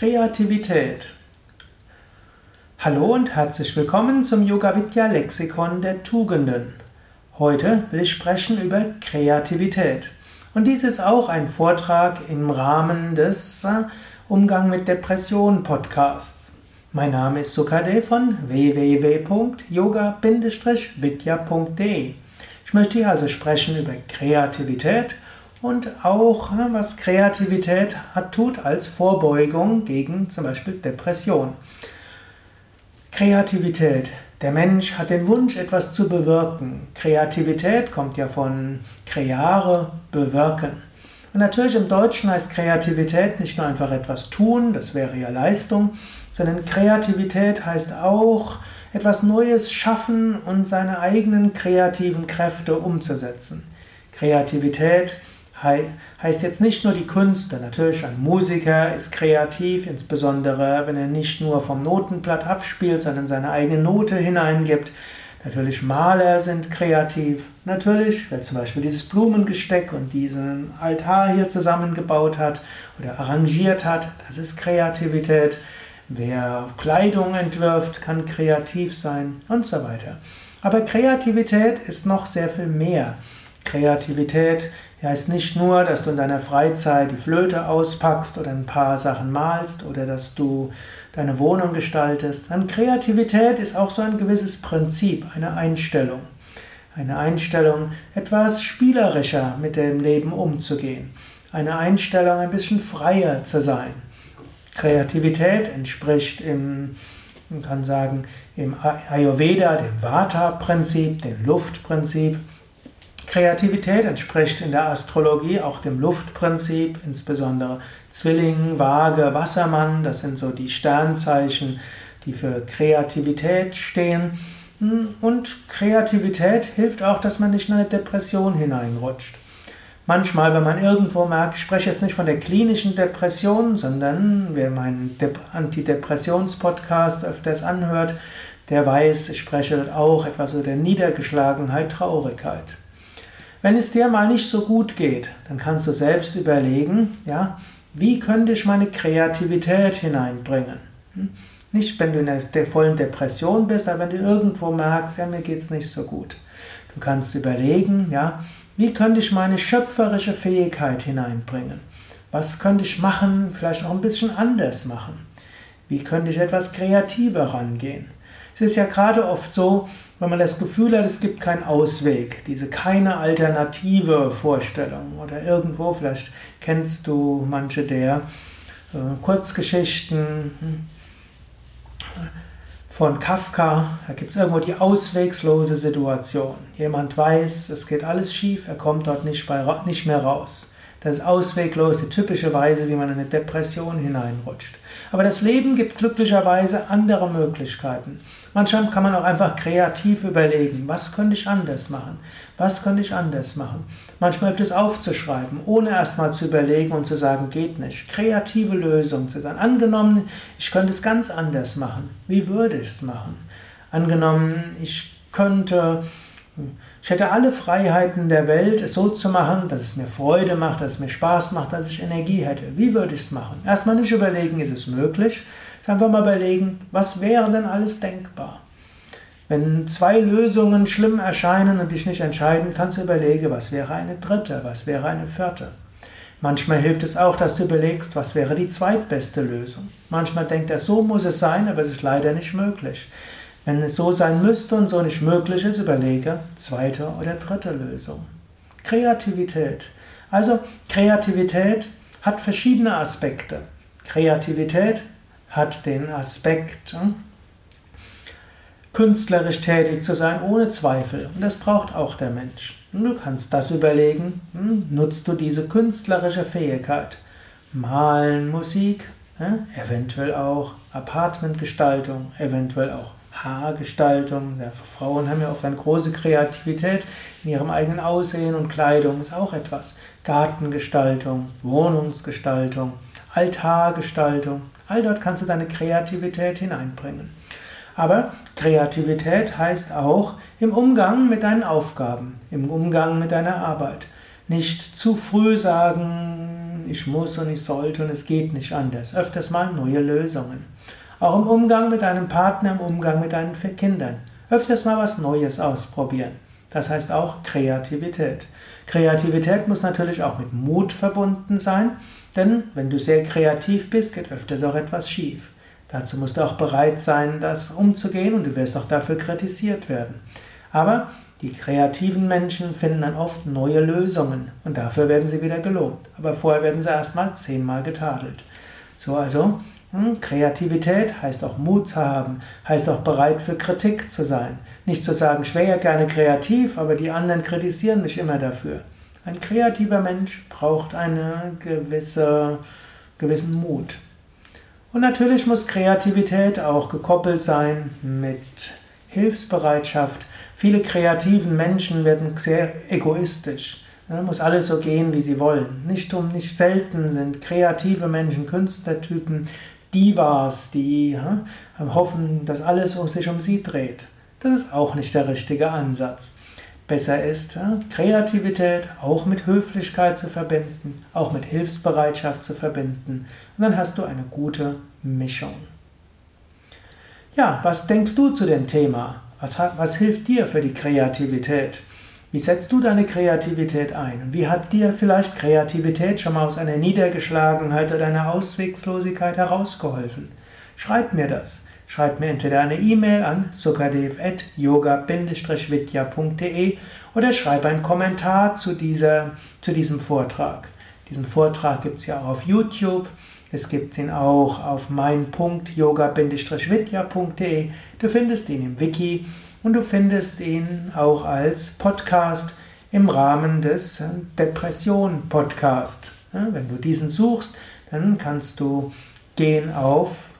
Kreativität. Hallo und herzlich willkommen zum Yoga Vidya Lexikon der Tugenden. Heute will ich sprechen über Kreativität. Und dies ist auch ein Vortrag im Rahmen des Umgang mit Depression Podcasts. Mein Name ist Sukade von www.yoga-vidya.de. Ich möchte hier also sprechen über Kreativität und auch was Kreativität hat, tut als Vorbeugung gegen zum Beispiel Depression. Kreativität. Der Mensch hat den Wunsch, etwas zu bewirken. Kreativität kommt ja von creare, bewirken. Und natürlich im Deutschen heißt Kreativität nicht nur einfach etwas tun, das wäre ja Leistung, sondern Kreativität heißt auch etwas Neues schaffen und seine eigenen kreativen Kräfte umzusetzen. Kreativität heißt jetzt nicht nur die Künste. Natürlich, ein Musiker ist kreativ, insbesondere wenn er nicht nur vom Notenblatt abspielt, sondern seine eigene Note hineingibt. Natürlich, Maler sind kreativ. Natürlich, wer zum Beispiel dieses Blumengesteck und diesen Altar hier zusammengebaut hat oder arrangiert hat, das ist Kreativität. Wer Kleidung entwirft, kann kreativ sein und so weiter. Aber Kreativität ist noch sehr viel mehr. Kreativität heißt nicht nur, dass du in deiner Freizeit die Flöte auspackst oder ein paar Sachen malst oder dass du deine Wohnung gestaltest. Sondern Kreativität ist auch so ein gewisses Prinzip, eine Einstellung. Eine Einstellung, etwas spielerischer mit dem Leben umzugehen. Eine Einstellung, ein bisschen freier zu sein. Kreativität entspricht im, man kann sagen, im Ayurveda dem Vata-Prinzip, dem Luftprinzip. Kreativität entspricht in der Astrologie auch dem Luftprinzip, insbesondere Zwilling, Waage, Wassermann, das sind so die Sternzeichen, die für Kreativität stehen. Und Kreativität hilft auch, dass man nicht in eine Depression hineinrutscht. Manchmal, wenn man irgendwo merkt, ich spreche jetzt nicht von der klinischen Depression, sondern wer meinen Antidepressions-Podcast öfters anhört, der weiß, ich spreche auch etwas über Niedergeschlagenheit, Traurigkeit. Wenn es dir mal nicht so gut geht, dann kannst du selbst überlegen, ja, wie könnte ich meine Kreativität hineinbringen? Hm? Nicht, wenn du in der vollen Depression bist, aber wenn du irgendwo merkst, ja, mir geht es nicht so gut. Du kannst überlegen, ja, wie könnte ich meine schöpferische Fähigkeit hineinbringen? Was könnte ich machen, vielleicht auch ein bisschen anders machen? Wie könnte ich etwas kreativer rangehen? Es ist ja gerade oft so, wenn man das Gefühl hat, es gibt keinen Ausweg, diese keine alternative Vorstellung oder irgendwo, vielleicht kennst du manche der äh, Kurzgeschichten hm, von Kafka, da gibt es irgendwo die auswegslose Situation. Jemand weiß, es geht alles schief, er kommt dort nicht, bei, nicht mehr raus. Das ist ausweglos, die typische Weise, wie man in eine Depression hineinrutscht. Aber das Leben gibt glücklicherweise andere Möglichkeiten. Manchmal kann man auch einfach kreativ überlegen, was könnte ich anders machen? Was könnte ich anders machen? Manchmal hilft es aufzuschreiben, ohne erstmal zu überlegen und zu sagen, geht nicht. Kreative Lösungen zu sein. Angenommen, ich könnte es ganz anders machen. Wie würde ich es machen? Angenommen, ich könnte, ich hätte alle Freiheiten der Welt, es so zu machen, dass es mir Freude macht, dass es mir Spaß macht, dass ich Energie hätte. Wie würde ich es machen? Erstmal nicht überlegen, ist es möglich, Einfach mal überlegen, was wäre denn alles denkbar? Wenn zwei Lösungen schlimm erscheinen und dich nicht entscheiden, kannst du überlegen, was wäre eine dritte, was wäre eine vierte. Manchmal hilft es auch, dass du überlegst, was wäre die zweitbeste Lösung. Manchmal denkt er, so muss es sein, aber es ist leider nicht möglich. Wenn es so sein müsste und so nicht möglich ist, überlege zweite oder dritte Lösung. Kreativität. Also Kreativität hat verschiedene Aspekte. Kreativität hat den Aspekt, hm, künstlerisch tätig zu sein, ohne Zweifel. Und das braucht auch der Mensch. Und du kannst das überlegen, hm, nutzt du diese künstlerische Fähigkeit? Malen, Musik, eventuell auch Apartmentgestaltung, eventuell auch Haargestaltung. Ja, Frauen haben ja oft eine große Kreativität in ihrem eigenen Aussehen und Kleidung ist auch etwas. Gartengestaltung, Wohnungsgestaltung, Altargestaltung. All dort kannst du deine Kreativität hineinbringen. Aber Kreativität heißt auch im Umgang mit deinen Aufgaben, im Umgang mit deiner Arbeit. Nicht zu früh sagen, ich muss und ich sollte und es geht nicht anders. Öfters mal neue Lösungen. Auch im Umgang mit deinem Partner, im Umgang mit deinen Kindern. Öfters mal was Neues ausprobieren. Das heißt auch Kreativität. Kreativität muss natürlich auch mit Mut verbunden sein, denn wenn du sehr kreativ bist, geht öfters auch etwas schief. Dazu musst du auch bereit sein, das umzugehen und du wirst auch dafür kritisiert werden. Aber die kreativen Menschen finden dann oft neue Lösungen und dafür werden sie wieder gelobt. Aber vorher werden sie erstmal zehnmal getadelt. So also, Kreativität heißt auch Mut zu haben, heißt auch bereit für Kritik zu sein. Nicht zu sagen, ich wäre ja gerne kreativ, aber die anderen kritisieren mich immer dafür. Ein kreativer Mensch braucht einen gewisse, gewissen Mut. Und natürlich muss Kreativität auch gekoppelt sein mit Hilfsbereitschaft. Viele kreativen Menschen werden sehr egoistisch. Ja, muss alles so gehen, wie sie wollen. Nicht um nicht selten sind kreative Menschen, Künstlertypen, Divas, die ja, hoffen, dass alles sich um sie dreht. Das ist auch nicht der richtige Ansatz. Besser ist, Kreativität auch mit Höflichkeit zu verbinden, auch mit Hilfsbereitschaft zu verbinden. Und dann hast du eine gute Mischung. Ja, was denkst du zu dem Thema? Was, was hilft dir für die Kreativität? Wie setzt du deine Kreativität ein? Und wie hat dir vielleicht Kreativität schon mal aus einer Niedergeschlagenheit oder einer Auswegslosigkeit herausgeholfen? Schreib mir das. Schreib mir entweder eine E-Mail an sukadev.yoga-vidya.de oder schreib einen Kommentar zu, dieser, zu diesem Vortrag. Diesen Vortrag gibt es ja auch auf YouTube. Es gibt ihn auch auf mein.yoga-vidya.de. Du findest ihn im Wiki und du findest ihn auch als Podcast im Rahmen des Depression Podcast. Wenn du diesen suchst, dann kannst du gehen auf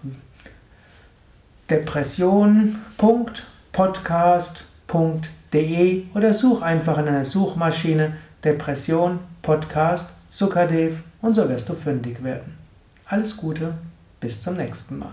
depression.podcast.de oder such einfach in einer Suchmaschine Depression, Podcast, Sukadev und so wirst du fündig werden. Alles Gute, bis zum nächsten Mal.